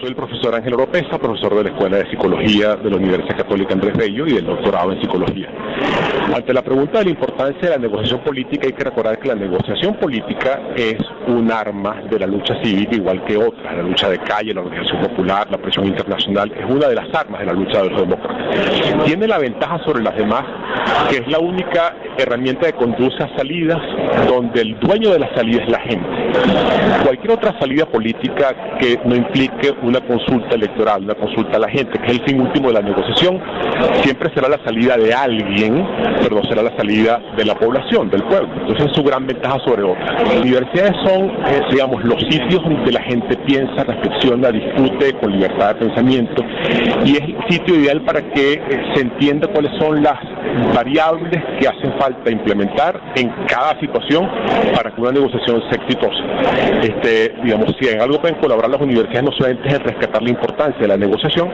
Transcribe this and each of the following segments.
Soy el profesor Ángel Oropesa, profesor de la Escuela de Psicología de la Universidad Católica Andrés Bello y del doctorado en Psicología. Ante la pregunta de la importancia de la negociación política, hay que recordar que la negociación política es un arma de la lucha cívica igual que otras, la lucha de calle, la organización popular, la presión internacional, es una de las armas de la lucha de los demócratas. Tiene la ventaja sobre las demás que es la única herramienta que conduce a salidas donde el dueño de la salida es la gente. Cualquier otra salida política que no implique una consulta electoral, una consulta a la gente, que es el fin último de la negociación, siempre será la salida de alguien, pero no será la salida de la población, del pueblo. Entonces es su gran ventaja sobre otras. Las universidades son, eh, digamos, los sitios donde la gente piensa, reflexiona, discute con libertad de pensamiento y es el sitio ideal para que eh, se entienda cuáles son las variables que hacen falta implementar en cada situación para que una negociación sea exitosa. Este, digamos, si en algo pueden colaborar las universidades no solamente es rescatar la importancia de la negociación,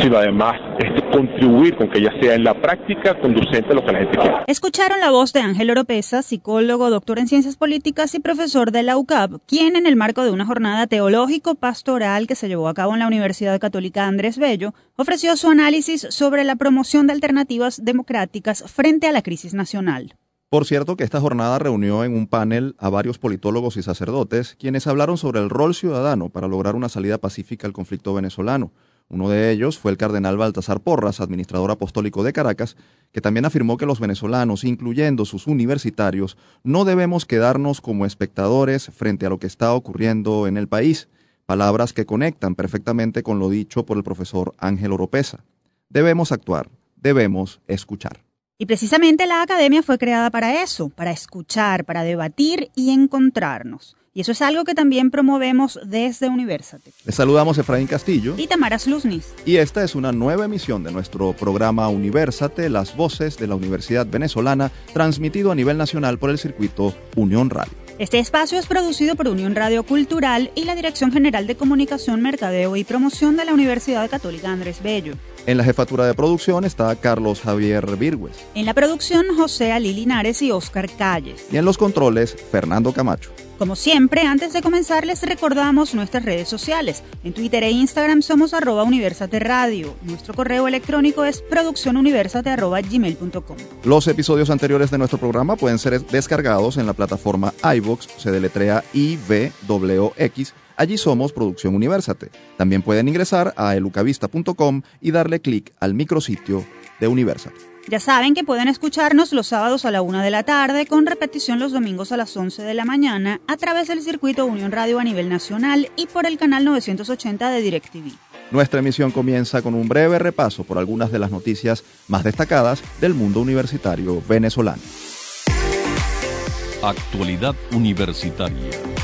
sino además este, contribuir con que ella sea en la práctica conducente a lo que la gente quiere. Escucharon la voz de Ángel Oropesa, psicólogo, doctor en ciencias políticas y profesor de la UCAP, quien en el marco de una jornada teológico-pastoral que se llevó a cabo en la Universidad Católica Andrés Bello, ofreció su análisis sobre la promoción de alternativas democráticas frente a la crisis nacional. Por cierto que esta jornada reunió en un panel a varios politólogos y sacerdotes, quienes hablaron sobre el rol ciudadano para lograr una salida pacífica al conflicto venezolano. Uno de ellos fue el cardenal Baltasar Porras, administrador apostólico de Caracas, que también afirmó que los venezolanos, incluyendo sus universitarios, no debemos quedarnos como espectadores frente a lo que está ocurriendo en el país, palabras que conectan perfectamente con lo dicho por el profesor Ángel Oropesa. Debemos actuar, debemos escuchar. Y precisamente la academia fue creada para eso, para escuchar, para debatir y encontrarnos. Y eso es algo que también promovemos desde Universate. Les saludamos Efraín Castillo y Tamara Sluznis. Y esta es una nueva emisión de nuestro programa Universate, las voces de la Universidad Venezolana, transmitido a nivel nacional por el circuito Unión Radio. Este espacio es producido por Unión Radio Cultural y la Dirección General de Comunicación, Mercadeo y Promoción de la Universidad Católica Andrés Bello. En la jefatura de producción está Carlos Javier Virgües. En la producción, José Ali Linares y Oscar Calles. Y en los controles, Fernando Camacho. Como siempre, antes de comenzar les recordamos nuestras redes sociales. En Twitter e Instagram somos arroba Universate Radio. Nuestro correo electrónico es produccionuniversate.gmail.com. Los episodios anteriores de nuestro programa pueden ser descargados en la plataforma iVox, se deletrea IVWX. Allí somos Producción Universate. También pueden ingresar a elucavista.com y darle clic al micrositio de Universate. Ya saben que pueden escucharnos los sábados a la una de la tarde, con repetición los domingos a las 11 de la mañana, a través del circuito Unión Radio a nivel nacional y por el canal 980 de DirecTV. Nuestra emisión comienza con un breve repaso por algunas de las noticias más destacadas del mundo universitario venezolano. Actualidad Universitaria.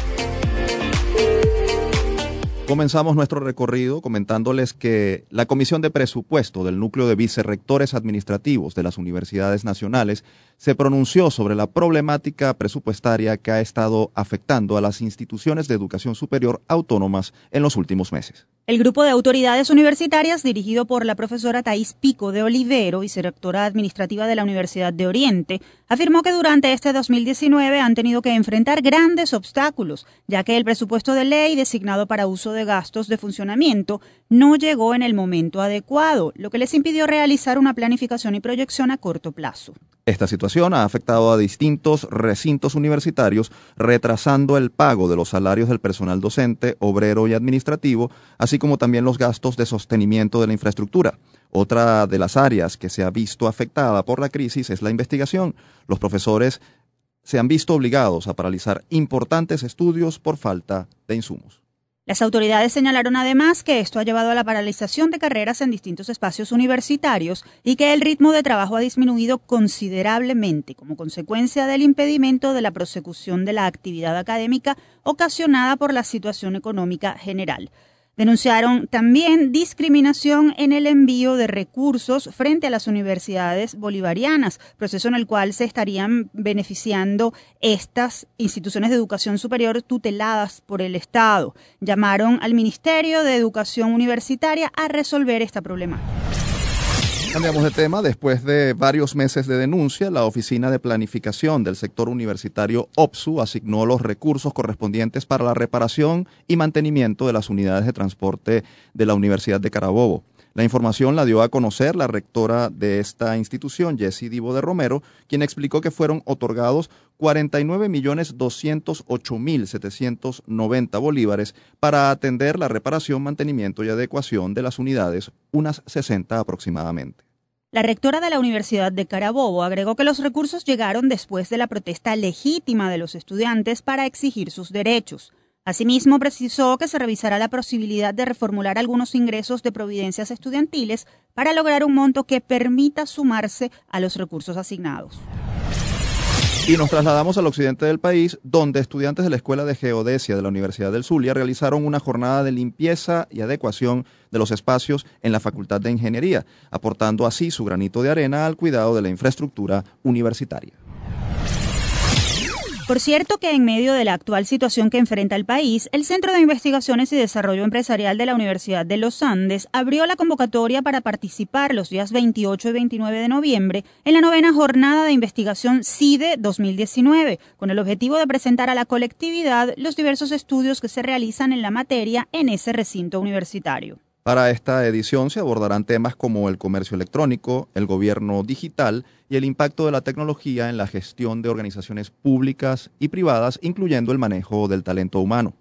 Comenzamos nuestro recorrido comentándoles que la Comisión de Presupuesto del Núcleo de Vicerrectores Administrativos de las Universidades Nacionales se pronunció sobre la problemática presupuestaria que ha estado afectando a las instituciones de educación superior autónomas en los últimos meses. El grupo de autoridades universitarias, dirigido por la profesora Thais Pico de Olivero, vicerrectora administrativa de la Universidad de Oriente, afirmó que durante este 2019 han tenido que enfrentar grandes obstáculos, ya que el presupuesto de ley designado para uso de gastos de funcionamiento no llegó en el momento adecuado, lo que les impidió realizar una planificación y proyección a corto plazo. Esta situación ha afectado a distintos recintos universitarios, retrasando el pago de los salarios del personal docente, obrero y administrativo, así como también los gastos de sostenimiento de la infraestructura. Otra de las áreas que se ha visto afectada por la crisis es la investigación. Los profesores se han visto obligados a paralizar importantes estudios por falta de insumos. Las autoridades señalaron además que esto ha llevado a la paralización de carreras en distintos espacios universitarios y que el ritmo de trabajo ha disminuido considerablemente como consecuencia del impedimento de la prosecución de la actividad académica ocasionada por la situación económica general. Denunciaron también discriminación en el envío de recursos frente a las universidades bolivarianas, proceso en el cual se estarían beneficiando estas instituciones de educación superior tuteladas por el Estado. Llamaron al Ministerio de Educación Universitaria a resolver esta problemática. Cambiamos de tema. Después de varios meses de denuncia, la Oficina de Planificación del Sector Universitario OPSU asignó los recursos correspondientes para la reparación y mantenimiento de las unidades de transporte de la Universidad de Carabobo. La información la dio a conocer la rectora de esta institución, Jessie Divo de Romero, quien explicó que fueron otorgados 49.208.790 bolívares para atender la reparación, mantenimiento y adecuación de las unidades, unas 60 aproximadamente. La rectora de la Universidad de Carabobo agregó que los recursos llegaron después de la protesta legítima de los estudiantes para exigir sus derechos. Asimismo, precisó que se revisará la posibilidad de reformular algunos ingresos de providencias estudiantiles para lograr un monto que permita sumarse a los recursos asignados. Y nos trasladamos al occidente del país, donde estudiantes de la Escuela de Geodesia de la Universidad del Zulia realizaron una jornada de limpieza y adecuación de los espacios en la Facultad de Ingeniería, aportando así su granito de arena al cuidado de la infraestructura universitaria. Por cierto que en medio de la actual situación que enfrenta el país, el Centro de Investigaciones y Desarrollo Empresarial de la Universidad de los Andes abrió la convocatoria para participar los días 28 y 29 de noviembre en la novena jornada de investigación CIDE 2019, con el objetivo de presentar a la colectividad los diversos estudios que se realizan en la materia en ese recinto universitario. Para esta edición se abordarán temas como el comercio electrónico, el gobierno digital y el impacto de la tecnología en la gestión de organizaciones públicas y privadas, incluyendo el manejo del talento humano.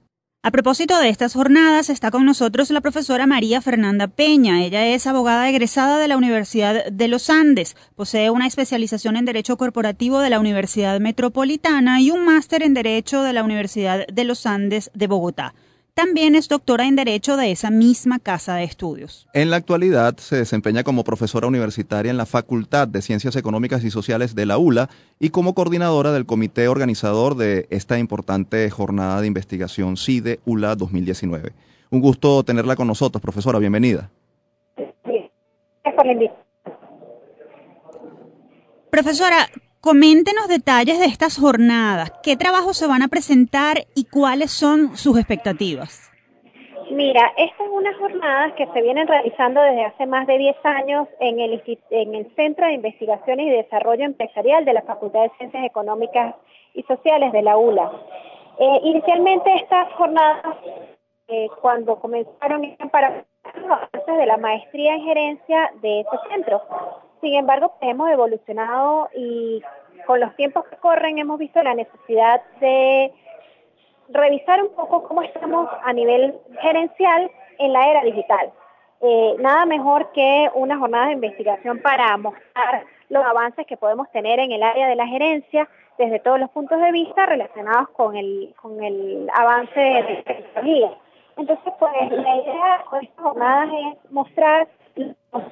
A propósito de estas jornadas, está con nosotros la profesora María Fernanda Peña. Ella es abogada egresada de la Universidad de los Andes, posee una especialización en Derecho Corporativo de la Universidad Metropolitana y un máster en Derecho de la Universidad de los Andes de Bogotá. También es doctora en Derecho de esa misma casa de estudios. En la actualidad se desempeña como profesora universitaria en la Facultad de Ciencias Económicas y Sociales de la ULA y como coordinadora del comité organizador de esta importante jornada de investigación CIDE ULA 2019. Un gusto tenerla con nosotros, profesora. Bienvenida. Profesora, Coméntenos detalles de estas jornadas, qué trabajos se van a presentar y cuáles son sus expectativas. Mira, estas son unas jornadas que se vienen realizando desde hace más de 10 años en el, en el Centro de Investigaciones y Desarrollo Empresarial de la Facultad de Ciencias Económicas y Sociales de la ULA. Eh, inicialmente estas jornadas, eh, cuando comenzaron, eran para de la maestría en gerencia de ese centro. Sin embargo, hemos evolucionado y con los tiempos que corren hemos visto la necesidad de revisar un poco cómo estamos a nivel gerencial en la era digital. Eh, nada mejor que una jornada de investigación para mostrar los avances que podemos tener en el área de la gerencia desde todos los puntos de vista relacionados con el, con el avance de tecnología. Entonces, pues la idea con estas jornadas es mostrar los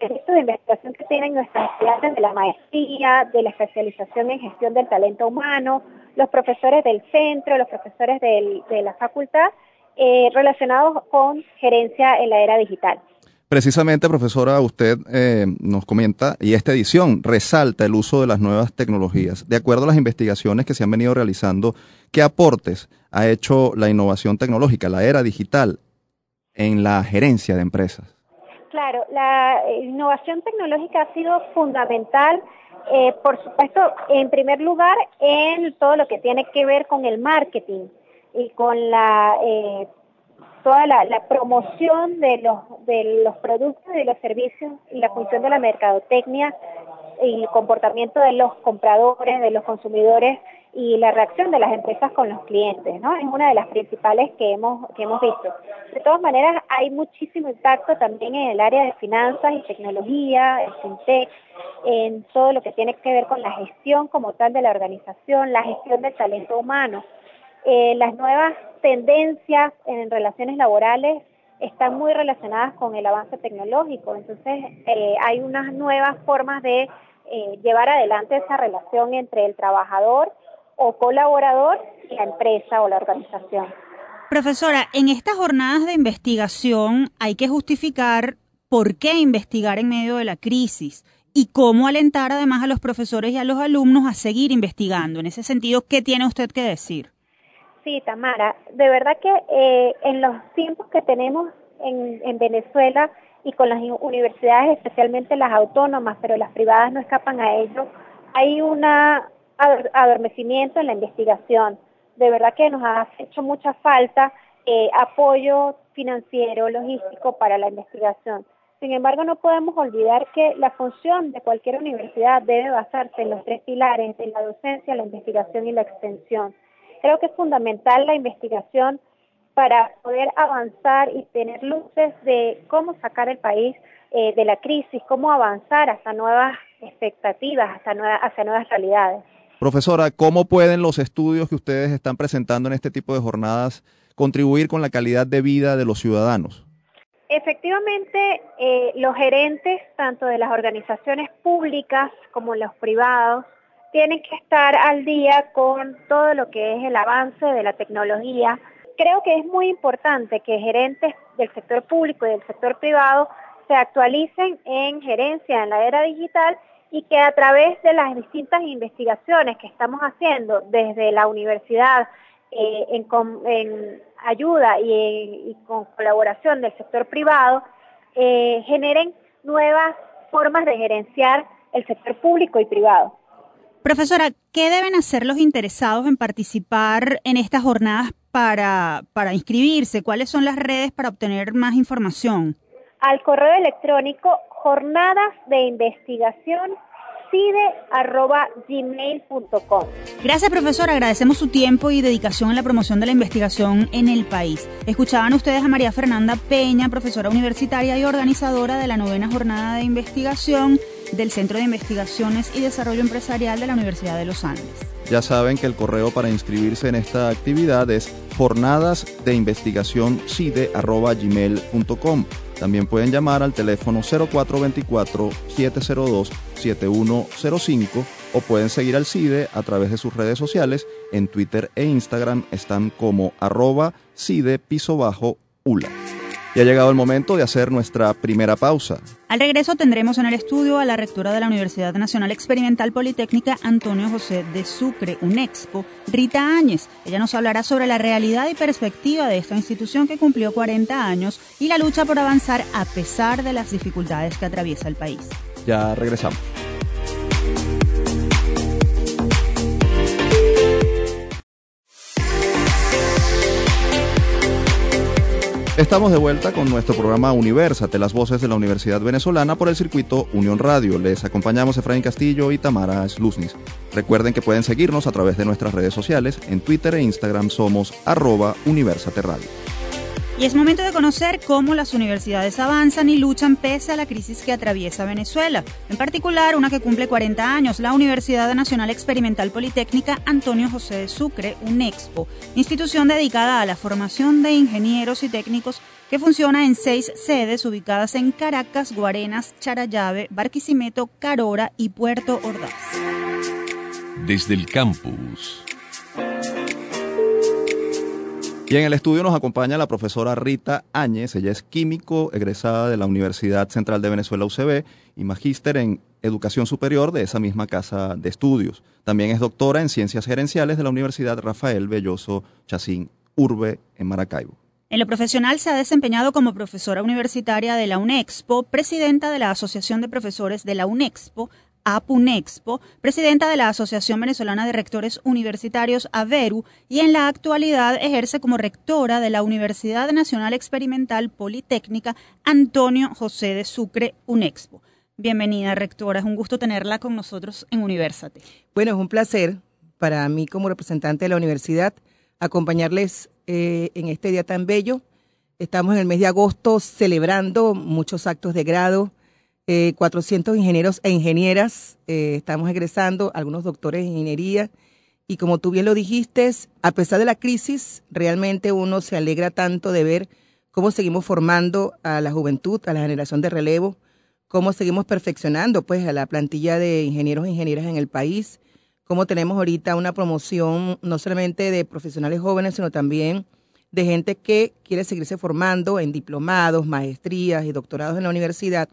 proyectos de que tienen nuestras estudiantes de la maestría, de la especialización en gestión del talento humano, los profesores del centro, los profesores de la facultad, eh, relacionados con gerencia en la era digital. Precisamente, profesora, usted eh, nos comenta, y esta edición resalta el uso de las nuevas tecnologías. De acuerdo a las investigaciones que se han venido realizando, ¿qué aportes ha hecho la innovación tecnológica, la era digital, en la gerencia de empresas? Claro, la innovación tecnológica ha sido fundamental, eh, por supuesto, en primer lugar, en todo lo que tiene que ver con el marketing y con la eh, toda la, promoción de los, de los productos y los servicios y la función de la mercadotecnia y el comportamiento de los compradores, de los consumidores y la reacción de las empresas con los clientes, ¿no? Es una de las principales que hemos, que hemos visto. De todas maneras, hay muchísimo impacto también en el área de finanzas y tecnología, en fintech, en todo lo que tiene que ver con la gestión como tal de la organización, la gestión del talento humano. Eh, las nuevas tendencias en relaciones laborales están muy relacionadas con el avance tecnológico, entonces eh, hay unas nuevas formas de eh, llevar adelante esa relación entre el trabajador o colaborador y la empresa o la organización. Profesora, en estas jornadas de investigación hay que justificar por qué investigar en medio de la crisis y cómo alentar además a los profesores y a los alumnos a seguir investigando. En ese sentido, ¿qué tiene usted que decir? Sí, Tamara, de verdad que eh, en los tiempos que tenemos en, en Venezuela y con las universidades, especialmente las autónomas, pero las privadas no escapan a ello, hay un adormecimiento en la investigación. De verdad que nos ha hecho mucha falta eh, apoyo financiero, logístico para la investigación. Sin embargo, no podemos olvidar que la función de cualquier universidad debe basarse en los tres pilares de la docencia, la investigación y la extensión. Creo que es fundamental la investigación para poder avanzar y tener luces de cómo sacar el país eh, de la crisis, cómo avanzar hasta nuevas expectativas, hasta hacia nuevas realidades. Profesora, ¿cómo pueden los estudios que ustedes están presentando en este tipo de jornadas contribuir con la calidad de vida de los ciudadanos? Efectivamente, eh, los gerentes, tanto de las organizaciones públicas como los privados, tienen que estar al día con todo lo que es el avance de la tecnología. Creo que es muy importante que gerentes del sector público y del sector privado se actualicen en gerencia en la era digital y que a través de las distintas investigaciones que estamos haciendo desde la universidad, eh, en, ayuda y, con colaboración del sector privado, eh, generen nuevas formas de gerenciar el sector público y privado. Profesora, ¿qué deben hacer los interesados en participar en estas jornadas para, para inscribirse? ¿Cuáles son las redes para obtener más información? Al correo electrónico jornadas de investigación cide.gmail.com. Gracias, profesor. Agradecemos su tiempo y dedicación en la promoción de la investigación en el país. Escuchaban ustedes a María Fernanda Peña, profesora universitaria y organizadora de la novena jornada de investigación del Centro de Investigaciones y Desarrollo Empresarial de la Universidad de los Andes. Ya saben que el correo para inscribirse en esta actividad es jornadas de investigación también pueden llamar al teléfono 0424-702-7105 o pueden seguir al CIDE a través de sus redes sociales. En Twitter e Instagram están como arroba CIDE piso bajo. Y ha llegado el momento de hacer nuestra primera pausa. Al regreso tendremos en el estudio a la rectora de la Universidad Nacional Experimental Politécnica, Antonio José de Sucre, UNEXPO, Rita Áñez. Ella nos hablará sobre la realidad y perspectiva de esta institución que cumplió 40 años y la lucha por avanzar a pesar de las dificultades que atraviesa el país. Ya regresamos. Estamos de vuelta con nuestro programa Universate, las voces de la Universidad Venezolana por el circuito Unión Radio. Les acompañamos Efraín Castillo y Tamara Sluznis. Recuerden que pueden seguirnos a través de nuestras redes sociales. En Twitter e Instagram somos arroba Universate Radio. Y es momento de conocer cómo las universidades avanzan y luchan pese a la crisis que atraviesa Venezuela. En particular, una que cumple 40 años, la Universidad Nacional Experimental Politécnica Antonio José de Sucre, UNEXPO, institución dedicada a la formación de ingenieros y técnicos que funciona en seis sedes ubicadas en Caracas, Guarenas, Charayave, Barquisimeto, Carora y Puerto Ordaz. Desde el campus. Y en el estudio nos acompaña la profesora Rita Áñez, ella es químico egresada de la Universidad Central de Venezuela UCB y magíster en educación superior de esa misma casa de estudios. También es doctora en ciencias gerenciales de la Universidad Rafael Belloso Chacín Urbe en Maracaibo. En lo profesional se ha desempeñado como profesora universitaria de la UNEXPO, presidenta de la Asociación de Profesores de la UNEXPO, APUNEXPO, presidenta de la Asociación Venezolana de Rectores Universitarios AVERU y en la actualidad ejerce como rectora de la Universidad Nacional Experimental Politécnica Antonio José de Sucre UNEXPO. Bienvenida, rectora. Es un gusto tenerla con nosotros en Universate. Bueno, es un placer para mí como representante de la universidad acompañarles eh, en este día tan bello. Estamos en el mes de agosto celebrando muchos actos de grado, 400 eh, ingenieros e ingenieras eh, estamos egresando, algunos doctores en ingeniería. Y como tú bien lo dijiste, a pesar de la crisis, realmente uno se alegra tanto de ver cómo seguimos formando a la juventud, a la generación de relevo, cómo seguimos perfeccionando pues a la plantilla de ingenieros e ingenieras en el país, cómo tenemos ahorita una promoción no solamente de profesionales jóvenes, sino también de gente que quiere seguirse formando en diplomados, maestrías y doctorados en la universidad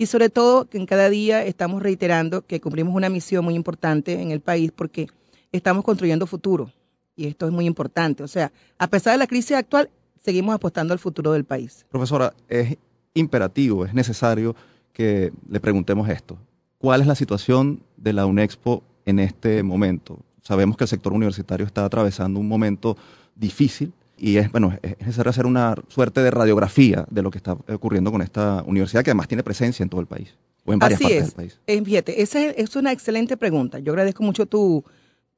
y sobre todo que en cada día estamos reiterando que cumplimos una misión muy importante en el país porque estamos construyendo futuro y esto es muy importante. O sea, a pesar de la crisis actual, seguimos apostando al futuro del país. Profesora, es imperativo, es necesario que le preguntemos esto. ¿Cuál es la situación de la UNEXPO en este momento? Sabemos que el sector universitario está atravesando un momento difícil y es, bueno, es necesario hacer una suerte de radiografía de lo que está ocurriendo con esta universidad que además tiene presencia en todo el país o en varias partes del país. Eh, fíjate, esa es, una excelente pregunta. Yo agradezco mucho tu,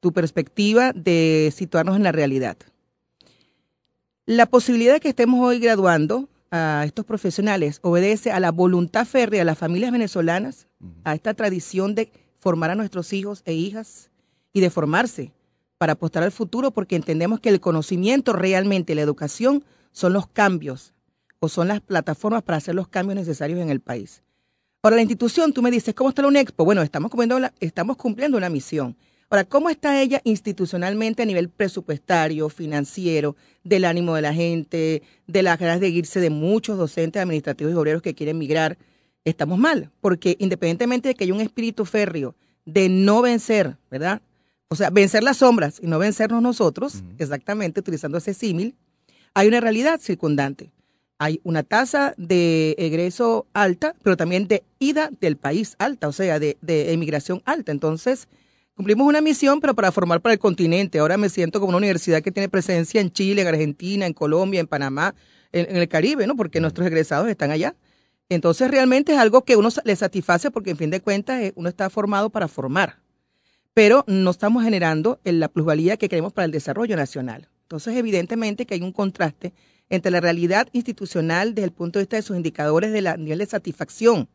tu perspectiva de situarnos en la realidad. La posibilidad de que estemos hoy graduando a estos profesionales obedece a la voluntad férrea de las familias venezolanas, a esta tradición de formar a nuestros hijos e hijas y de formarse para apostar al futuro porque entendemos que el conocimiento realmente, la educación, son los cambios o son las plataformas para hacer los cambios necesarios en el país. Ahora, la institución, tú me dices, ¿cómo está la UNEXPO? Bueno, estamos cumpliendo, estamos cumpliendo una misión. Ahora, ¿cómo está ella institucionalmente a nivel presupuestario, financiero, del ánimo de la gente, de las ganas de irse de muchos docentes administrativos y obreros que quieren migrar? Estamos mal, porque independientemente de que haya un espíritu férreo de no vencer, ¿verdad? O sea, vencer las sombras y no vencernos nosotros, exactamente, utilizando ese símil, hay una realidad circundante. Hay una tasa de egreso alta, pero también de ida del país alta, o sea, de, de emigración alta. Entonces, Cumplimos una misión, pero para formar para el continente. Ahora me siento como una universidad que tiene presencia en Chile, en Argentina, en Colombia, en Panamá, en, el Caribe, ¿no? Porque nuestros egresados están allá. Entonces realmente es algo que uno le satisface porque en fin de cuentas eh, uno está formado para formar, pero no estamos generando la plusvalía que queremos para el desarrollo nacional. Entonces evidentemente que hay un contraste entre la realidad institucional desde el punto de vista de sus indicadores de la nivel de satisfacción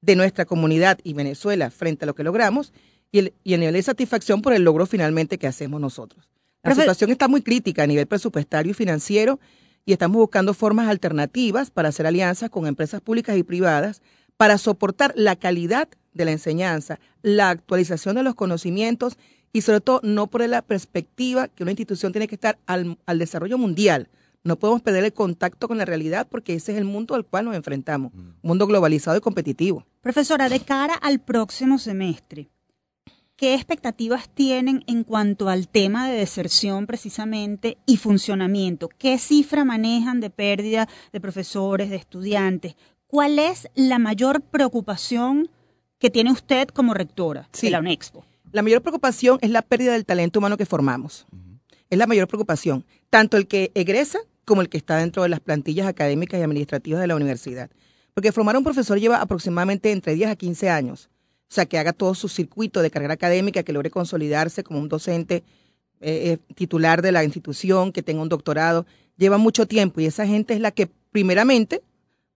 de nuestra comunidad y Venezuela frente a lo que logramos y el, y nivel de satisfacción por el logro finalmente que hacemos nosotros. La situación está muy crítica a nivel presupuestario y financiero y estamos buscando formas alternativas para hacer alianzas con empresas públicas y privadas para soportar la calidad de la enseñanza, la actualización de los conocimientos y sobre todo no por la perspectiva que una institución tiene que estar al, al desarrollo mundial. No podemos perder el contacto con la realidad porque ese es el mundo al cual nos enfrentamos, un mundo globalizado y competitivo. Profesora, de cara al próximo semestre, ¿Qué expectativas tienen en cuanto al tema de deserción precisamente y funcionamiento? ¿Qué cifra manejan de pérdida de profesores, de estudiantes? ¿Cuál es la mayor preocupación que tiene usted como rectora de la UNEXPO? La mayor preocupación es la pérdida del talento humano que formamos. Es la mayor preocupación, tanto el que egresa como el que está dentro de las plantillas académicas y administrativas de la universidad. Porque formar a un profesor lleva aproximadamente entre 10 a 15 años o sea, que haga todo su circuito de carrera académica, que logre consolidarse como un docente eh, eh, titular de la institución, que tenga un doctorado, lleva mucho tiempo y esa gente es la que primeramente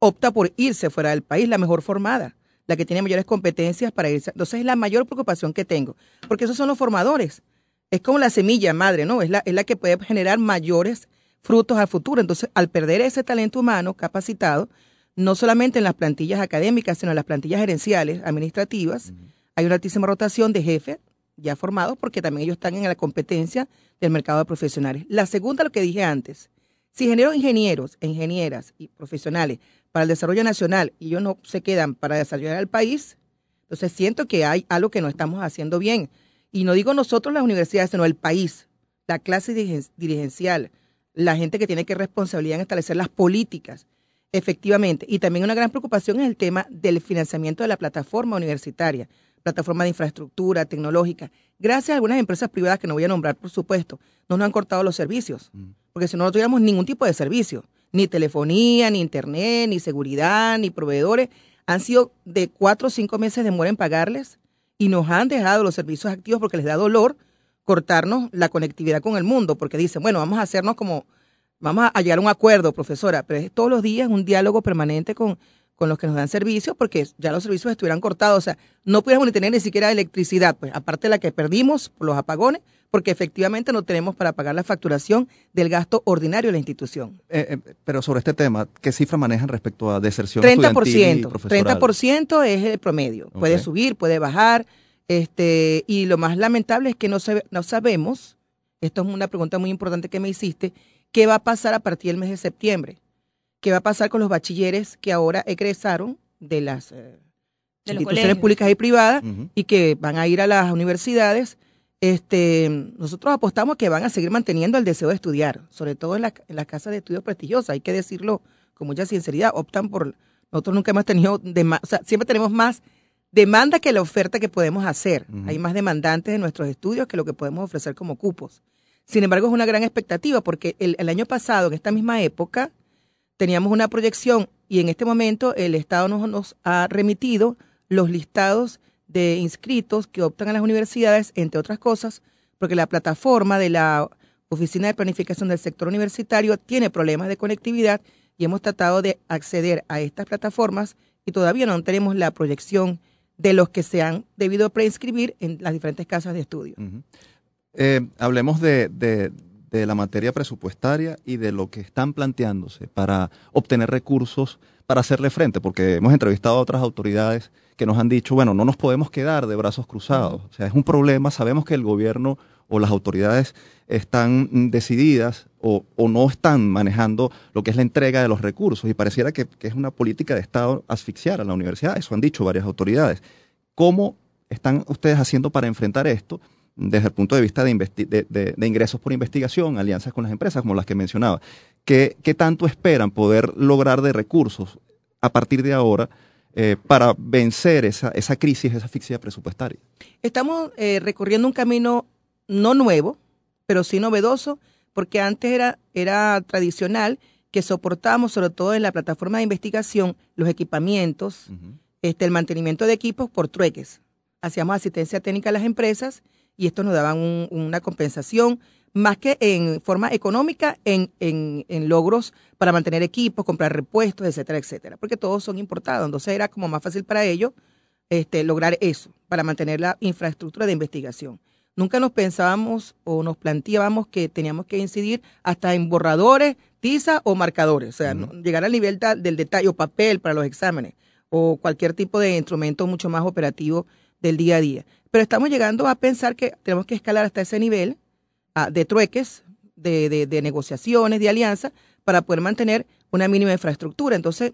opta por irse fuera del país, la mejor formada, la que tiene mayores competencias para irse. Entonces es la mayor preocupación que tengo, porque esos son los formadores. Es como la semilla madre, ¿no? Es la, es la que puede generar mayores frutos al futuro. Entonces, al perder ese talento humano capacitado, no solamente en las plantillas académicas, sino en las plantillas gerenciales, administrativas. Hay una altísima rotación de jefes ya formados porque también ellos están en la competencia del mercado de profesionales. La segunda, lo que dije antes, si genero ingenieros, ingenieras y profesionales para el desarrollo nacional y ellos no se quedan para desarrollar el país, entonces siento que hay algo que no estamos haciendo bien. Y no digo nosotros las universidades, sino el país, la clase dirigencial, la gente que tiene que responsabilidad en establecer las políticas Efectivamente. Y también una gran preocupación es el tema del financiamiento de la plataforma universitaria, plataforma de infraestructura tecnológica. Gracias a algunas empresas privadas que no voy a nombrar, por supuesto, no nos han cortado los servicios. Mm. Porque si no, no tuviéramos ningún tipo de servicio, ni telefonía, ni internet, ni seguridad, ni proveedores, han sido de cuatro o cinco meses de demora en pagarles y nos han dejado los servicios activos porque les da dolor cortarnos la conectividad con el mundo, porque dicen, bueno, vamos a hacernos como Vamos a llegar a un acuerdo, profesora, pero es todos los días un diálogo permanente con, con los que nos dan servicios, porque ya los servicios estuvieran cortados. O sea, no pudiéramos ni tener ni siquiera electricidad, pues aparte de la que perdimos por los apagones, porque efectivamente no tenemos para pagar la facturación del gasto ordinario de la institución. Eh, eh, pero sobre este tema, ¿qué cifra manejan respecto a deserción 30%, 30% es el promedio. Puede subir, puede bajar. Este, y lo más lamentable es que no, no sabemos, esto es una pregunta muy importante que me hiciste, ¿Qué va a pasar a partir del mes de septiembre? ¿Qué va a pasar con los bachilleres que ahora egresaron de las eh, instituciones públicas y privadas y que van a ir a las universidades? Este, nosotros apostamos que van a seguir manteniendo el deseo de estudiar, sobre todo en, las casas de estudios prestigiosas, hay que decirlo con mucha sinceridad, optan por Nosotros nunca hemos tenido, o sea, siempre tenemos más demanda que la oferta que podemos hacer. Hay más demandantes en nuestros estudios que lo que podemos ofrecer como cupos. Sin embargo, es una gran expectativa porque el, el año pasado, en esta misma época, teníamos una proyección y en este momento el Estado nos, ha remitido los listados de inscritos que optan a las universidades, entre otras cosas, porque la plataforma de la Oficina de Planificación del Sector Universitario tiene problemas de conectividad y hemos tratado de acceder a estas plataformas y todavía no tenemos la proyección de los que se han debido preinscribir en las diferentes casas de estudio. Eh, hablemos de la materia presupuestaria y de lo que están planteándose para obtener recursos para hacerle frente, porque hemos entrevistado a otras autoridades que nos han dicho, bueno, no nos podemos quedar de brazos cruzados. O sea, es un problema, sabemos que el gobierno o las autoridades están decididas o, no están manejando lo que es la entrega de los recursos y pareciera que, que, es una política de Estado asfixiar a la universidad, eso han dicho varias autoridades. ¿Cómo están ustedes haciendo para enfrentar esto? Desde el punto de vista de, ingresos por investigación, alianzas con las empresas, como las que mencionaba. ¿Qué, tanto esperan poder lograr de recursos a partir de ahora eh, para vencer esa, esa crisis, esa asfixia presupuestaria? Estamos eh, recorriendo un camino no nuevo, pero sí novedoso, porque antes era, era tradicional que soportamos, sobre todo en la plataforma de investigación, los equipamientos, este, el mantenimiento de equipos por trueques. Hacíamos asistencia técnica a las empresas y esto nos daban una compensación más que en forma económica, en, en, logros para mantener equipos, comprar repuestos, etcétera, etcétera, porque todos son importados. Entonces era como más fácil para ellos este, lograr eso, para mantener la infraestructura de investigación. Nunca nos pensábamos o nos planteábamos que teníamos que incidir hasta en borradores, tiza o marcadores, o sea, llegar al nivel del detalle o papel para los exámenes o cualquier tipo de instrumento mucho más operativo del día a día. Pero estamos llegando a pensar que tenemos que escalar hasta ese nivel ah, de trueques, de, negociaciones, de alianza, para poder mantener una mínima infraestructura. Entonces,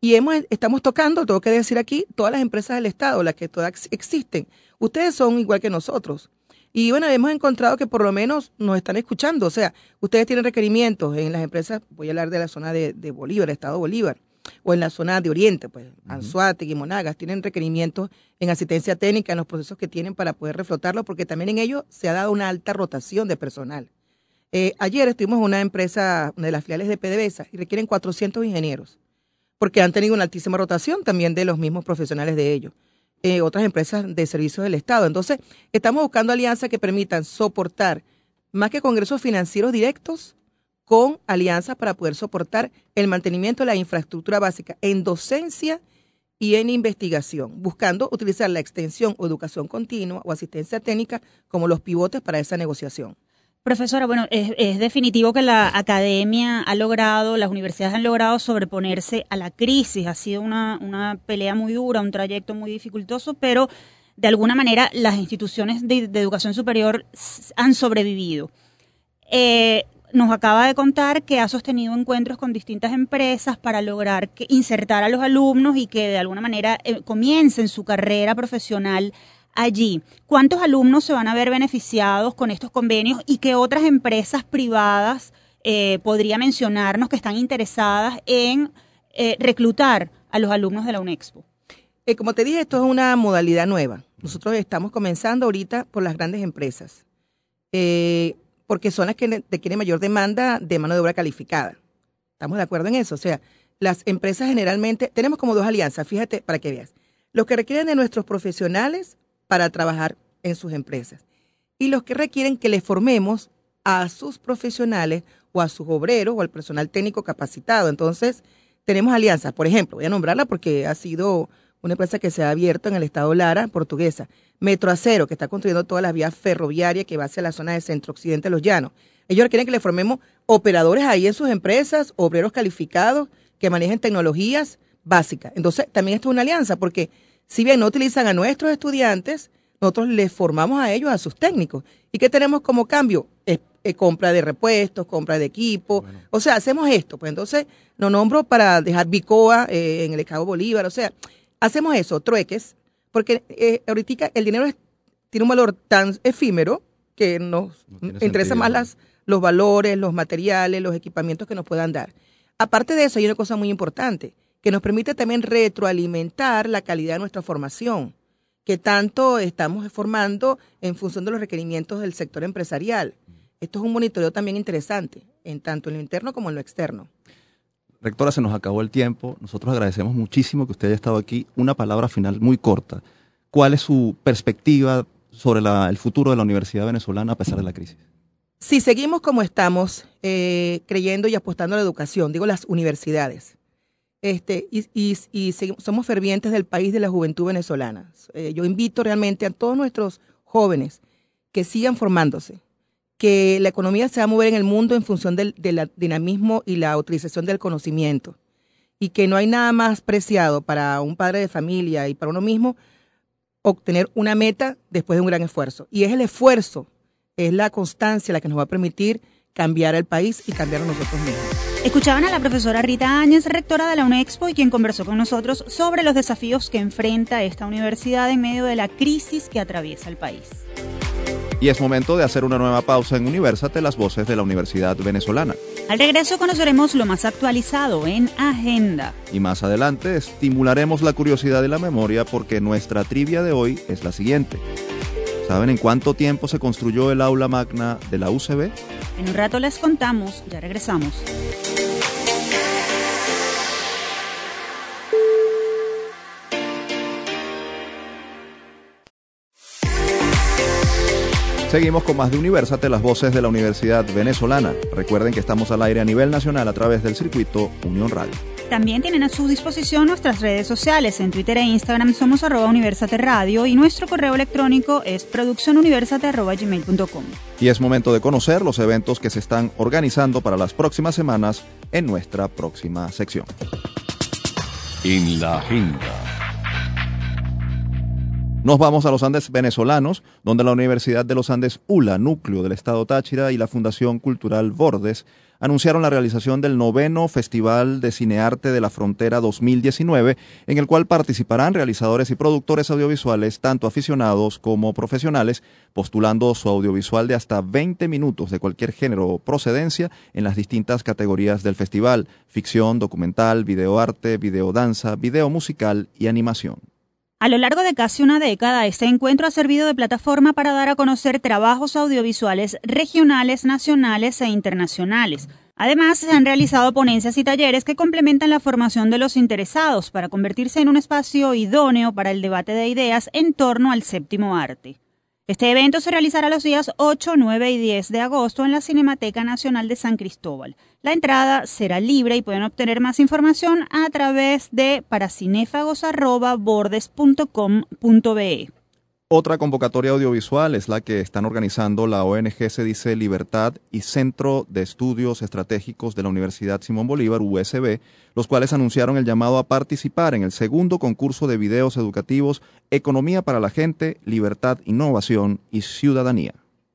y hemos, estamos tocando, tengo que decir aquí, todas las empresas del Estado, las que todas existen. Ustedes son igual que nosotros. Y bueno, hemos encontrado que por lo menos nos están escuchando. O sea, ustedes tienen requerimientos en las empresas, voy a hablar de la zona de, de Bolívar, Estado Bolívar o en la zona de Oriente, pues Anzuategui y Monagas, tienen requerimientos en asistencia técnica en los procesos que tienen para poder reflotarlo, porque también en ello se ha dado una alta rotación de personal. Eh, ayer estuvimos en una empresa, una de las filiales de PDVSA, y requieren 400 ingenieros, porque han tenido una altísima rotación también de los mismos profesionales de ellos. Eh, otras empresas de servicios del Estado. Entonces, estamos buscando alianzas que permitan soportar más que congresos financieros directos, con alianzas para poder soportar el mantenimiento de la infraestructura básica en docencia y en investigación, buscando utilizar la extensión o educación continua o asistencia técnica como los pivotes para esa negociación. Profesora, bueno, es, definitivo que la academia ha logrado, las universidades han logrado sobreponerse a la crisis. Ha sido una, una pelea muy dura, un trayecto muy dificultoso, pero de alguna manera las instituciones de, educación superior han sobrevivido. Eh, nos acaba de contar que ha sostenido encuentros con distintas empresas para lograr que, insertar a los alumnos y que de alguna manera eh, comiencen su carrera profesional allí. ¿Cuántos alumnos se van a ver beneficiados con estos convenios y qué otras empresas privadas eh, podría mencionarnos que están interesadas en eh, reclutar a los alumnos de la UNEXPO? como te dije, esto es una modalidad nueva. Nosotros estamos comenzando ahorita por las grandes empresas porque son las que requieren mayor demanda de mano de obra calificada. ¿Estamos de acuerdo en eso? O sea, las empresas generalmente, tenemos como dos alianzas, fíjate, para que veas. Los que requieren de nuestros profesionales para trabajar en sus empresas y los que requieren que les formemos a sus profesionales o a sus obreros o al personal técnico capacitado. Entonces, tenemos alianzas. Por ejemplo, voy a nombrarla porque ha sido una empresa que se ha abierto en el estado Lara, portuguesa. Metroacero, que está construyendo todas las vías ferroviarias que va hacia la zona de centro-occidente de los llanos. Ellos quieren que le formemos operadores ahí en sus empresas, obreros calificados que manejen tecnologías básicas. Entonces, también esto es una alianza, porque si bien no utilizan a nuestros estudiantes, nosotros les formamos a ellos, a sus técnicos. ¿Y qué tenemos como cambio? compra de repuestos, compra de equipo. O sea, hacemos esto. Pues entonces, lo nombro para dejar Bicoa eh, en el Estado Bolívar. O sea, hacemos eso, trueques, porque eh, ahorita el dinero tiene un valor tan efímero que nos interesa más las, los valores, los materiales, los equipamientos que nos puedan dar. Aparte de eso, hay una cosa muy importante, que nos permite también retroalimentar la calidad de nuestra formación, que tanto estamos formando en función de los requerimientos del sector empresarial. Esto es un monitoreo también interesante, en tanto en lo interno como en lo externo. Rectora, se nos acabó el tiempo. Nosotros agradecemos muchísimo que usted haya estado aquí. Una palabra final muy corta. ¿Cuál es su perspectiva sobre el futuro de la Universidad Venezolana a pesar de la crisis? Si seguimos como estamos, eh, creyendo y apostando a la educación, digo las universidades, este, y, somos fervientes del país de la juventud venezolana. Eh, yo invito realmente a todos nuestros jóvenes que sigan formándose, que la economía se va a mover en el mundo en función del, dinamismo y la utilización del conocimiento, y que no hay nada más preciado para un padre de familia y para uno mismo obtener una meta después de un gran esfuerzo. Y es el esfuerzo, es la constancia la que nos va a permitir cambiar el país y cambiar a nosotros mismos. Escuchaban a la profesora Rita Áñez, rectora de la UNEXPO, y quien conversó con nosotros sobre los desafíos que enfrenta esta universidad en medio de la crisis que atraviesa el país. Y es momento de hacer una nueva pausa en Universate, las voces de la Universidad Venezolana. Al regreso conoceremos lo más actualizado en Agenda. Y más adelante estimularemos la curiosidad y la memoria porque nuestra trivia de hoy es la siguiente. ¿Saben en cuánto tiempo se construyó el aula magna de la UCB? En un rato les contamos, ya regresamos. Seguimos con más de Universate, las voces de la Universidad Venezolana. Recuerden que estamos al aire a nivel nacional a través del circuito Unión Radio. También tienen a su disposición nuestras redes sociales. En Twitter e Instagram somos arroba Universate Radio y nuestro correo electrónico es produccionuniversate.gmail.com. Y es momento de conocer los eventos que se están organizando para las próximas semanas en nuestra próxima sección. En la agenda. Nos vamos a los Andes venezolanos, donde la Universidad de los Andes ULA, núcleo del Estado Táchira, y la Fundación Cultural Bordes anunciaron la realización del noveno Festival de Cinearte de la Frontera 2019, en el cual participarán realizadores y productores audiovisuales, tanto aficionados como profesionales, postulando su audiovisual de hasta 20 minutos de cualquier género o procedencia en las distintas categorías del festival, ficción, documental, videoarte, videodanza, video musical y animación. A lo largo de casi una década, este encuentro ha servido de plataforma para dar a conocer trabajos audiovisuales regionales, nacionales e internacionales. Además, se han realizado ponencias y talleres que complementan la formación de los interesados para convertirse en un espacio idóneo para el debate de ideas en torno al séptimo arte. Este evento se realizará los días 8, 9 y 10 de agosto en la Cinemateca Nacional de San Cristóbal. La entrada será libre y pueden obtener más información a través de paracinéfagos.bordes.com.be. Otra convocatoria audiovisual es la que están organizando la ONG Se Dice Libertad y Centro de Estudios Estratégicos de la Universidad Simón Bolívar, USB, los cuales anunciaron el llamado a participar en el segundo concurso de videos educativos Economía para la Gente, Libertad, Innovación y Ciudadanía.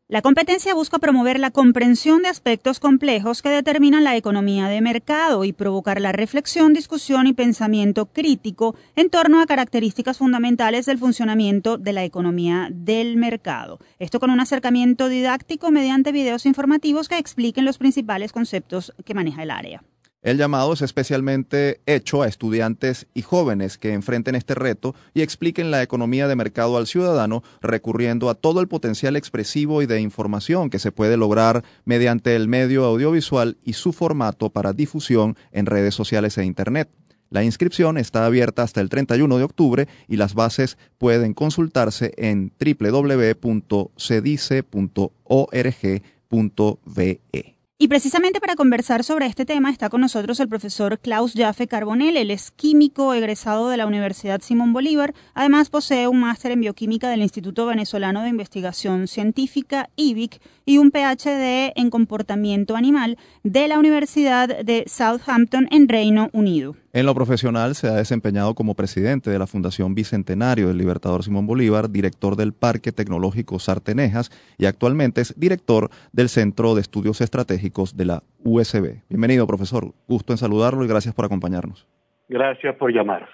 La competencia busca promover la comprensión de aspectos complejos que determinan la economía de mercado y provocar la reflexión, discusión y pensamiento crítico en torno a características fundamentales del funcionamiento de la economía del mercado. Esto con un acercamiento didáctico mediante videos informativos que expliquen los principales conceptos que maneja el área. El llamado es especialmente hecho a estudiantes y jóvenes que enfrenten este reto y expliquen la economía de mercado al ciudadano recurriendo a todo el potencial expresivo y de información que se puede lograr mediante el medio audiovisual y su formato para difusión en redes sociales e Internet. La inscripción está abierta hasta el 31 de octubre y las bases pueden consultarse en www.cedice.org.be. Y precisamente para conversar sobre este tema está con nosotros el profesor Klaus Jaffe Carbonell. Él es químico egresado de la Universidad Simón Bolívar. Además posee un máster en bioquímica del Instituto Venezolano de Investigación Científica, IBIC, y un PhD en comportamiento animal de la Universidad de Southampton en Reino Unido. En lo profesional se ha desempeñado como presidente de la Fundación Bicentenario del Libertador Simón Bolívar, director del Parque Tecnológico Sartenejas y actualmente es director del Centro de Estudios Estratégicos de la USB. Bienvenido, profesor. Gusto en saludarlo y gracias por acompañarnos. Gracias por llamar.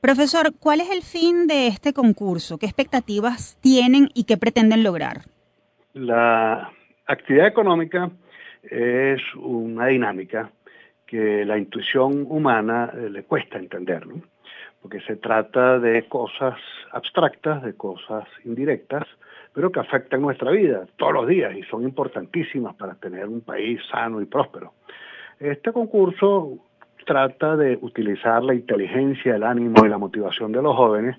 Profesor, ¿cuál es el fin de este concurso? ¿Qué expectativas tienen y qué pretenden lograr? La actividad económica es una dinámica que la intuición humana eh, le cuesta entender, ¿no? porque se trata de cosas abstractas, de cosas indirectas, pero que afectan nuestra vida todos los días y son importantísimas para tener un país sano y próspero. Este concurso trata de utilizar la inteligencia, el ánimo y la motivación de los jóvenes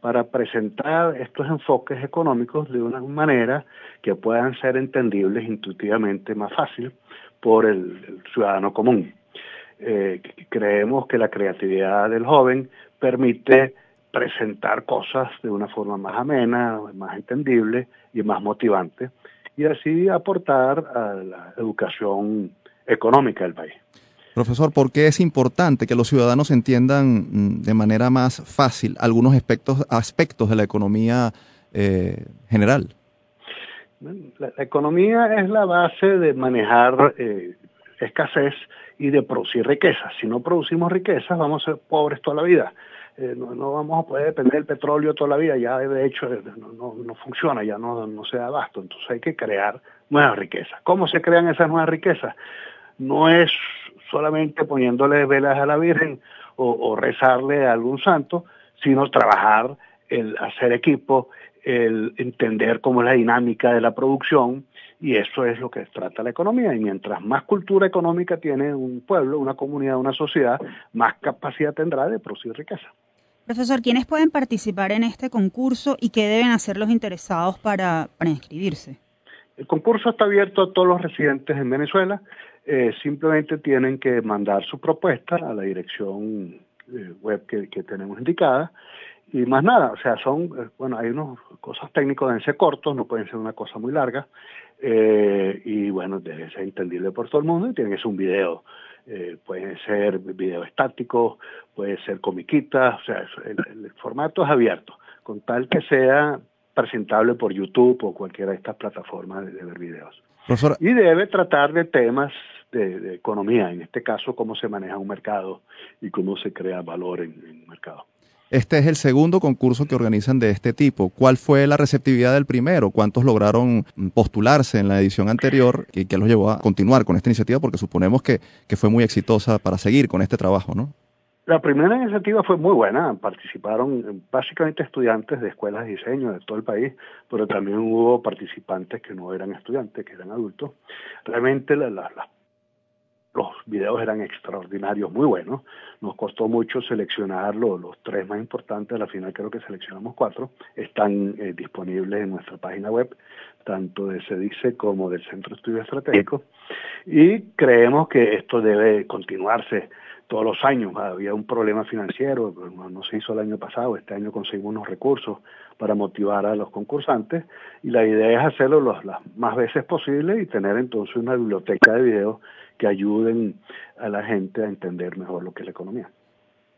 para presentar estos enfoques económicos de una manera que puedan ser entendibles intuitivamente más fácil por el, ciudadano común. Eh, creemos que la creatividad del joven permite presentar cosas de una forma más amena, más entendible y más motivante, y así aportar a la educación económica del país. Profesor, ¿por qué es importante que los ciudadanos entiendan mm, de manera más fácil algunos aspectos, aspectos de la economía eh, general? La, economía es la base de manejar eh, escasez y de producir riqueza. Si no producimos riqueza, vamos a ser pobres toda la vida. Eh, no, vamos a poder depender del petróleo toda la vida, ya de hecho no, no, funciona, ya no, no se da abasto. Entonces hay que crear nuevas riquezas. ¿Cómo se crean esas nuevas riquezas? No es solamente poniéndole velas a la Virgen o, rezarle a algún santo, sino trabajar, el hacer equipo, el entender cómo es la dinámica de la producción, y eso es lo que trata la economía. Y mientras más cultura económica tiene un pueblo, una comunidad, una sociedad, más capacidad tendrá de producir riqueza. Profesor, ¿quiénes pueden participar en este concurso y qué deben hacer los interesados para, para inscribirse? El concurso está abierto a todos los residentes en Venezuela. Eh, simplemente tienen que mandar su propuesta a la dirección eh, web que, tenemos indicada y más nada, o sea, son, eh, bueno, hay unas cosas técnicas, deben ser cortos, no pueden ser una cosa muy larga y bueno, debe ser entendible por todo el mundo y tiene que ser un video, pueden ser videos estáticos, puede ser comiquitas, o sea, el, formato es abierto, con tal que sea presentable por YouTube o cualquiera de estas plataformas de ver videos. Y debe tratar de temas de, economía, en este caso cómo se maneja un mercado y cómo se crea valor en, un mercado. Este es el segundo concurso que organizan de este tipo. ¿Cuál fue la receptividad del primero? ¿Cuántos lograron postularse en la edición anterior y qué los llevó a continuar con esta iniciativa? Porque suponemos que, que fue muy exitosa para seguir con este trabajo, ¿no? La primera iniciativa fue muy buena, participaron básicamente estudiantes de escuelas de diseño de todo el país, pero también hubo participantes que no eran estudiantes, que eran adultos. Realmente los videos eran extraordinarios, muy buenos. Nos costó mucho seleccionar los, tres más importantes, al final creo que seleccionamos cuatro. Están eh, disponibles en nuestra página web, tanto de CEDICE como del Centro de Estudios Estratégicos. Y creemos que esto debe continuarse todos los años. Había un problema financiero, no, se hizo el año pasado, este año conseguimos unos recursos para motivar a los concursantes y la idea es hacerlo las más veces posible y tener entonces una biblioteca de videos que ayuden a la gente a entender mejor lo que es la economía.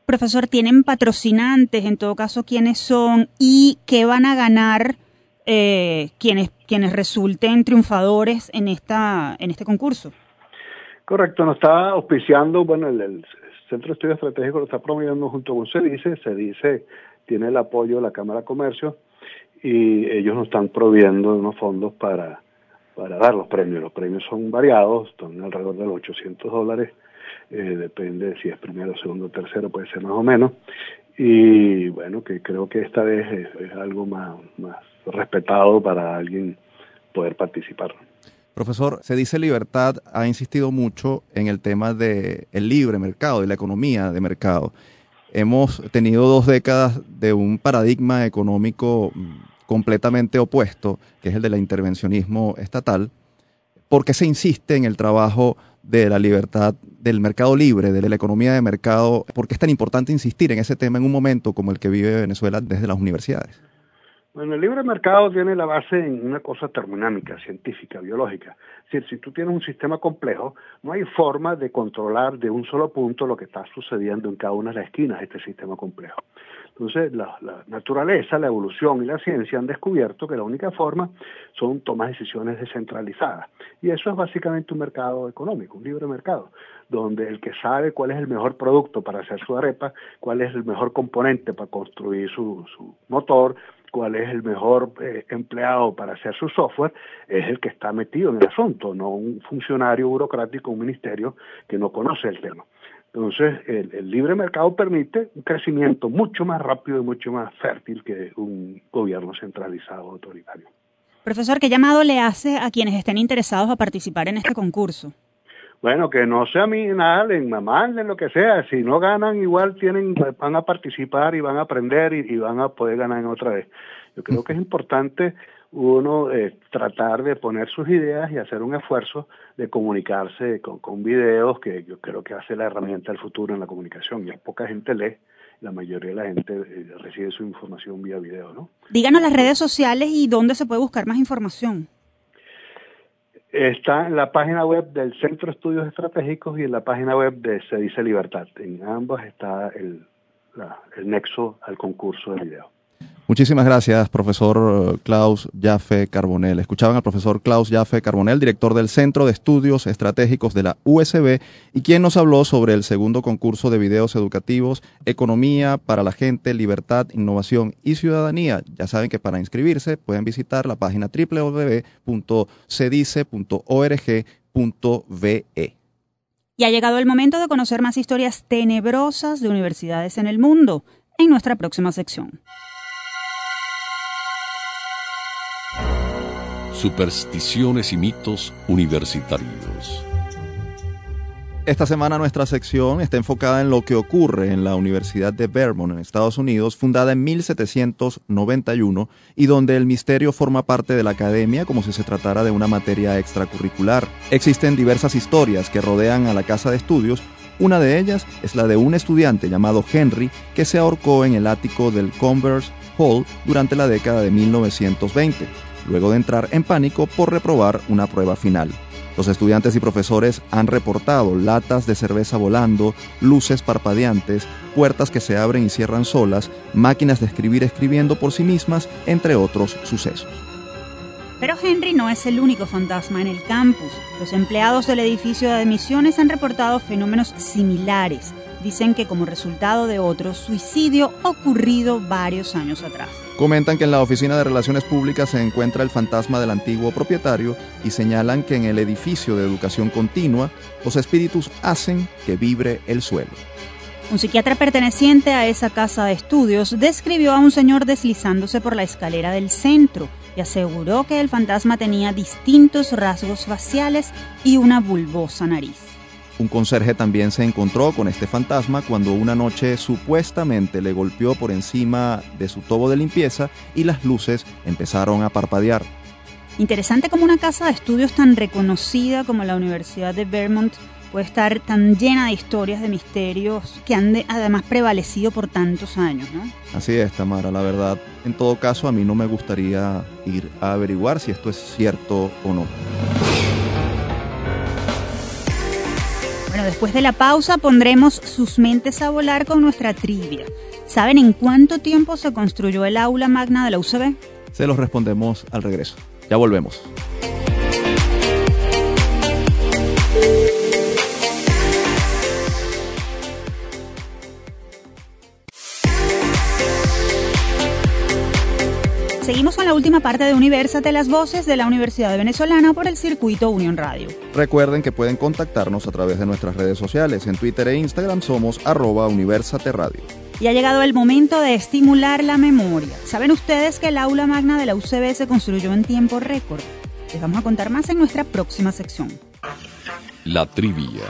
Profesor, ¿tienen patrocinantes? En todo caso, ¿quiénes son? ¿Y qué van a ganar eh, quienes, quienes resulten triunfadores en, esta, en este concurso? Correcto, nos está auspiciando, bueno, el, Centro de Estudios Estratégicos lo está promoviendo junto con CEDICE, CEDICE tiene el apoyo de la Cámara de Comercio y ellos nos están proviendo unos fondos para, para dar los premios. Los premios son variados, están alrededor de los 800 dólares, eh, depende si es primero, segundo, tercero, puede ser más o menos. Y bueno, que creo que esta vez es, algo más, más respetado para alguien poder participar. Profesor, se dice libertad, ha insistido mucho en el tema del el libre mercado y la economía de mercado. Hemos tenido dos décadas de un paradigma económico completamente opuesto, que es el del intervencionismo estatal. ¿Por qué se insiste en el trabajo de la libertad del mercado libre, de la economía de mercado? ¿Por qué es tan importante insistir en ese tema en un momento como el que vive Venezuela desde las universidades? Bueno, el libre mercado tiene la base en una cosa termodinámica, científica, biológica. Es decir, si tú tienes un sistema complejo, no hay forma de controlar de un solo punto lo que está sucediendo en cada una de las esquinas de este sistema complejo. Entonces, la, naturaleza, la evolución y la ciencia han descubierto que la única forma son tomar decisiones descentralizadas. Y eso es básicamente un mercado económico, un libre mercado, donde el que sabe cuál es el mejor producto para hacer su arepa, cuál es el mejor componente para construir su, su motor, cuál es el mejor eh, empleado para hacer su software, es el que está metido en el asunto, no un funcionario burocrático, un ministerio que no conoce el tema. Entonces, el, libre mercado permite un crecimiento mucho más rápido y mucho más fértil que un gobierno centralizado autoritario. Profesor, ¿qué llamado le hace a quienes estén interesados a participar en este concurso? Bueno, que no sea mí nada, manden lo que sea. Si no ganan, igual tienen, van a participar y van a aprender y, van a poder ganar en otra vez. Yo creo que es importante uno eh, tratar de poner sus ideas y hacer un esfuerzo de comunicarse con, con videos, que yo creo que hace la herramienta del futuro en la comunicación. Ya poca gente lee, la mayoría de la gente eh, recibe su información vía video, ¿no? Díganos las redes sociales y dónde se puede buscar más información. Está en la página web del Centro de Estudios Estratégicos y en la página web de Se Dice Libertad. En ambas está el, el nexo al concurso de video. Muchísimas gracias, profesor Klaus Jaffe Carbonell. Escuchaban al profesor Klaus Jaffe Carbonell, director del Centro de Estudios Estratégicos de la USB, y quien nos habló sobre el segundo concurso de videos educativos, Economía para la Gente, Libertad, Innovación y Ciudadanía. Ya saben que para inscribirse pueden visitar la página www.cedice.org.be. Y ha llegado el momento de conocer más historias tenebrosas de universidades en el mundo en nuestra próxima sección. Supersticiones y mitos universitarios. Esta semana nuestra sección está enfocada en lo que ocurre en la Universidad de Vermont en Estados Unidos, fundada en 1791 y donde el misterio forma parte de la academia como si se tratara de una materia extracurricular. Existen diversas historias que rodean a la casa de estudios. Una de ellas es la de un estudiante llamado Henry que se ahorcó en el ático del Converse Hall durante la década de 1920 luego de entrar en pánico por reprobar una prueba final. Los estudiantes y profesores han reportado latas de cerveza volando, luces parpadeantes, puertas que se abren y cierran solas, máquinas de escribir escribiendo por sí mismas, entre otros sucesos. Pero Henry no es el único fantasma en el campus. Los empleados del edificio de admisiones han reportado fenómenos similares. Dicen que como resultado de otro suicidio ocurrido varios años atrás. Comentan que en la oficina de relaciones públicas se encuentra el fantasma del antiguo propietario y señalan que en el edificio de educación continua los espíritus hacen que vibre el suelo. Un psiquiatra perteneciente a esa casa de estudios describió a un señor deslizándose por la escalera del centro y aseguró que el fantasma tenía distintos rasgos faciales y una bulbosa nariz. Un conserje también se encontró con este fantasma cuando una noche supuestamente le golpeó por encima de su tobo de limpieza y las luces empezaron a parpadear. Interesante como una casa de estudios tan reconocida como la Universidad de Vermont puede estar tan llena de historias de misterios que han además prevalecido por tantos años, ¿no? Así es, Tamara, la verdad. En todo caso, a mí no me gustaría ir a averiguar si esto es cierto o no. Después de la pausa pondremos sus mentes a volar con nuestra trivia. ¿Saben en cuánto tiempo se construyó el aula magna de la UCB? Se los respondemos al regreso. Ya volvemos. Seguimos con la última parte de Universate, las voces de la Universidad Venezolana por el circuito Unión Radio. Recuerden que pueden contactarnos a través de nuestras redes sociales. En Twitter e Instagram somos arroba Universate Radio. Y ha llegado el momento de estimular la memoria. ¿Saben ustedes que el aula magna de la UCB se construyó en tiempo récord? Les vamos a contar más en nuestra próxima sección. La trivia.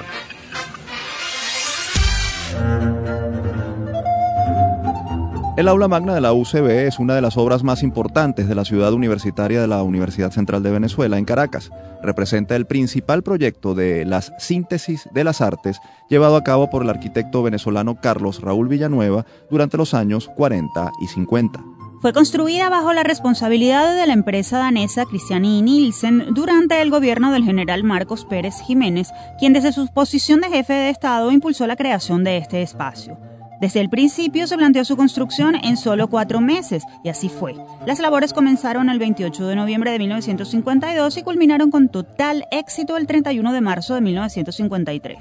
El aula magna de la UCB es una de las obras más importantes de la ciudad universitaria de la Universidad Central de Venezuela en Caracas. Representa el principal proyecto de las síntesis de las artes llevado a cabo por el arquitecto venezolano Carlos Raúl Villanueva durante los años 40 y 50. Fue construida bajo la responsabilidad de la empresa danesa Christiani Nielsen durante el gobierno del general Marcos Pérez Jiménez, quien desde su posición de jefe de Estado impulsó la creación de este espacio. Desde el principio se planteó su construcción en solo cuatro meses, y así fue. Las labores comenzaron el 28 de noviembre de 1952 y culminaron con total éxito el 31 de marzo de 1953.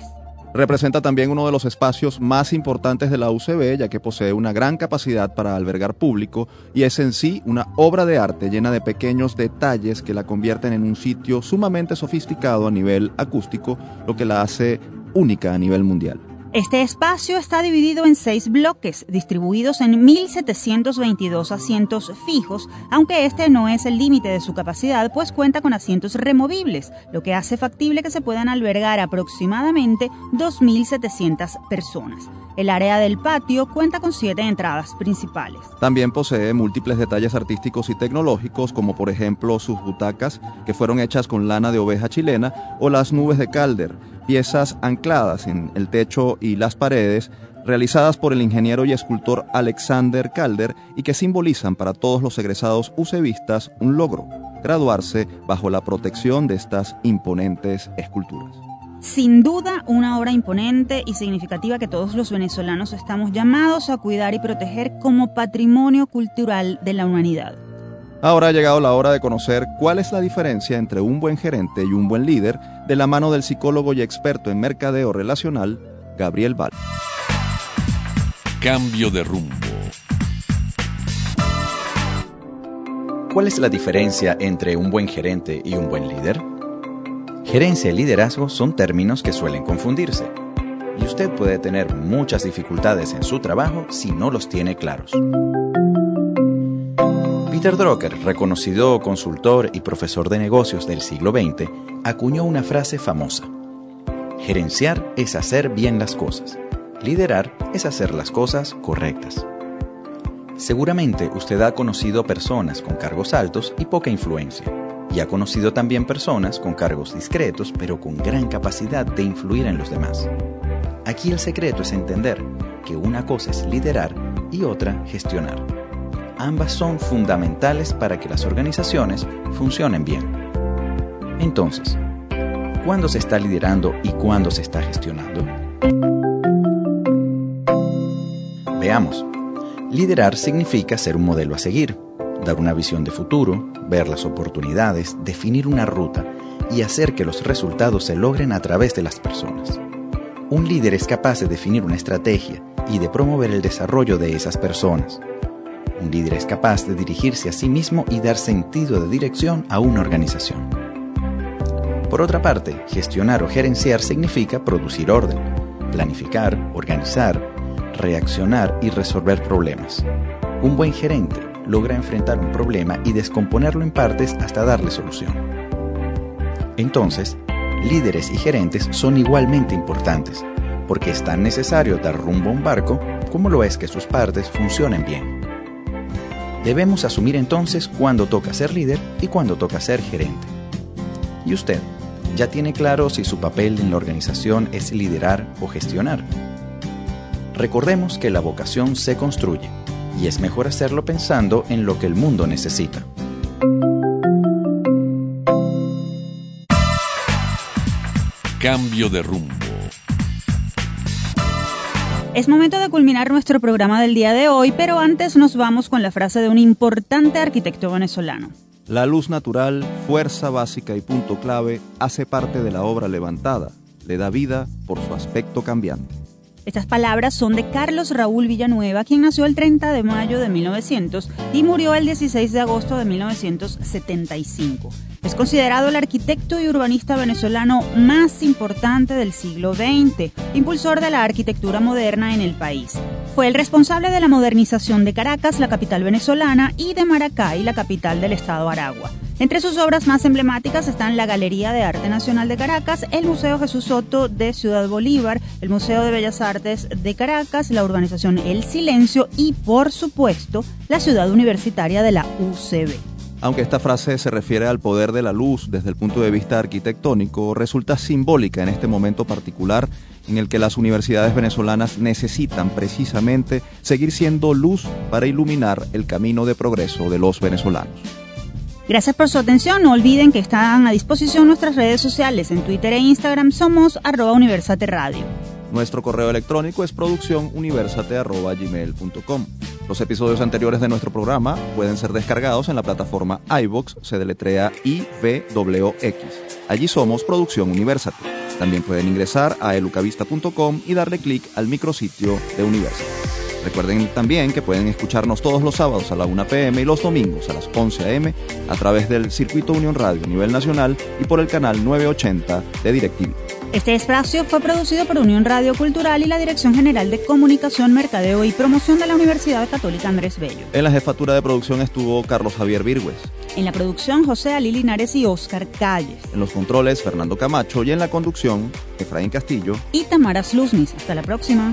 Representa también uno de los espacios más importantes de la UCB, ya que posee una gran capacidad para albergar público y es en sí una obra de arte llena de pequeños detalles que la convierten en un sitio sumamente sofisticado a nivel acústico, lo que la hace única a nivel mundial. Este espacio está dividido en seis bloques, distribuidos en 1.722 asientos fijos, aunque este no es el límite de su capacidad, pues cuenta con asientos removibles, lo que hace factible que se puedan albergar aproximadamente 2.700 personas. El área del patio cuenta con siete entradas principales. También posee múltiples detalles artísticos y tecnológicos, como por ejemplo sus butacas, que fueron hechas con lana de oveja chilena, o las nubes de Calder, piezas ancladas en el techo y las paredes, realizadas por el ingeniero y escultor Alexander Calder y que simbolizan para todos los egresados usevistas un logro, graduarse bajo la protección de estas imponentes esculturas. Sin duda, una obra imponente y significativa que todos los venezolanos estamos llamados a cuidar y proteger como patrimonio cultural de la humanidad. Ahora ha llegado la hora de conocer cuál es la diferencia entre un buen gerente y un buen líder de la mano del psicólogo y experto en mercadeo relacional, Gabriel Val. Cambio de rumbo. ¿Cuál es la diferencia entre un buen gerente y un buen líder? Gerencia y liderazgo son términos que suelen confundirse, y usted puede tener muchas dificultades en su trabajo si no los tiene claros. Peter Drucker, reconocido consultor y profesor de negocios del siglo XX, acuñó una frase famosa. Gerenciar es hacer bien las cosas. Liderar es hacer las cosas correctas. Seguramente usted ha conocido personas con cargos altos y poca influencia, y ha conocido también personas con cargos discretos pero con gran capacidad de influir en los demás. Aquí el secreto es entender que una cosa es liderar y otra gestionar ambas son fundamentales para que las organizaciones funcionen bien. Entonces, ¿cuándo se está liderando y cuándo se está gestionando? Veamos. Liderar significa ser un modelo a seguir, dar una visión de futuro, ver las oportunidades, definir una ruta y hacer que los resultados se logren a través de las personas. Un líder es capaz de definir una estrategia y de promover el desarrollo de esas personas, un líder es capaz de dirigirse a sí mismo y dar sentido de dirección a una organización. Por otra parte, gestionar o gerenciar significa producir orden, planificar, organizar, reaccionar y resolver problemas. Un buen gerente logra enfrentar un problema y descomponerlo en partes hasta darle solución. Entonces, líderes y gerentes son igualmente importantes, porque es tan necesario dar rumbo a un barco como lo es que sus partes funcionen bien. Debemos asumir entonces cuándo toca ser líder y cuándo toca ser gerente. ¿Y usted? ¿Ya tiene claro si su papel en la organización es liderar o gestionar? Recordemos que la vocación se construye y es mejor hacerlo pensando en lo que el mundo necesita. Cambio de rumbo. Es momento de culminar nuestro programa del día de hoy, pero antes nos vamos con la frase de un importante arquitecto venezolano. La luz natural, fuerza básica y punto clave, hace parte de la obra levantada, le da vida por su aspecto cambiante. Estas palabras son de Carlos Raúl Villanueva, quien nació el 30 de mayo de 1900 y murió el 16 de agosto de 1975. Es considerado el arquitecto y urbanista venezolano más importante del siglo XX, impulsor de la arquitectura moderna en el país. Fue el responsable de la modernización de Caracas, la capital venezolana, y de Maracay, la capital del estado Aragua. Entre sus obras más emblemáticas están la Galería de Arte Nacional de Caracas, el Museo Jesús Soto de Ciudad Bolívar, el Museo de Bellas Artes de Caracas, la urbanización El Silencio y, por supuesto, la ciudad universitaria de la UCB. Aunque esta frase se refiere al poder de la luz desde el punto de vista arquitectónico, resulta simbólica en este momento particular en el que las universidades venezolanas necesitan precisamente seguir siendo luz para iluminar el camino de progreso de los venezolanos. Gracias por su atención. No olviden que están a disposición nuestras redes sociales. En Twitter e Instagram somos arroba Universate. Nuestro correo electrónico es producciónuniversate.gmail.com. Los episodios anteriores de nuestro programa pueden ser descargados en la plataforma iVox, se deletrea IVWX. Allí somos Producción Universate. También pueden ingresar a elucavista.com y darle clic al micrositio de Universal. Recuerden también que pueden escucharnos todos los sábados a la 1 pm y los domingos a las 11 am a través del Circuito Unión Radio a nivel nacional y por el canal 980 de DirecTV. Este espacio fue producido por Unión Radio Cultural y la Dirección General de Comunicación, Mercadeo y Promoción de la Universidad Católica Andrés Bello. En la jefatura de producción estuvo Carlos Javier Virgües. En la producción, José Ali Linares y Oscar Calles. En los controles, Fernando Camacho. Y en la conducción, Efraín Castillo. Y Tamara Sluznis. Hasta la próxima.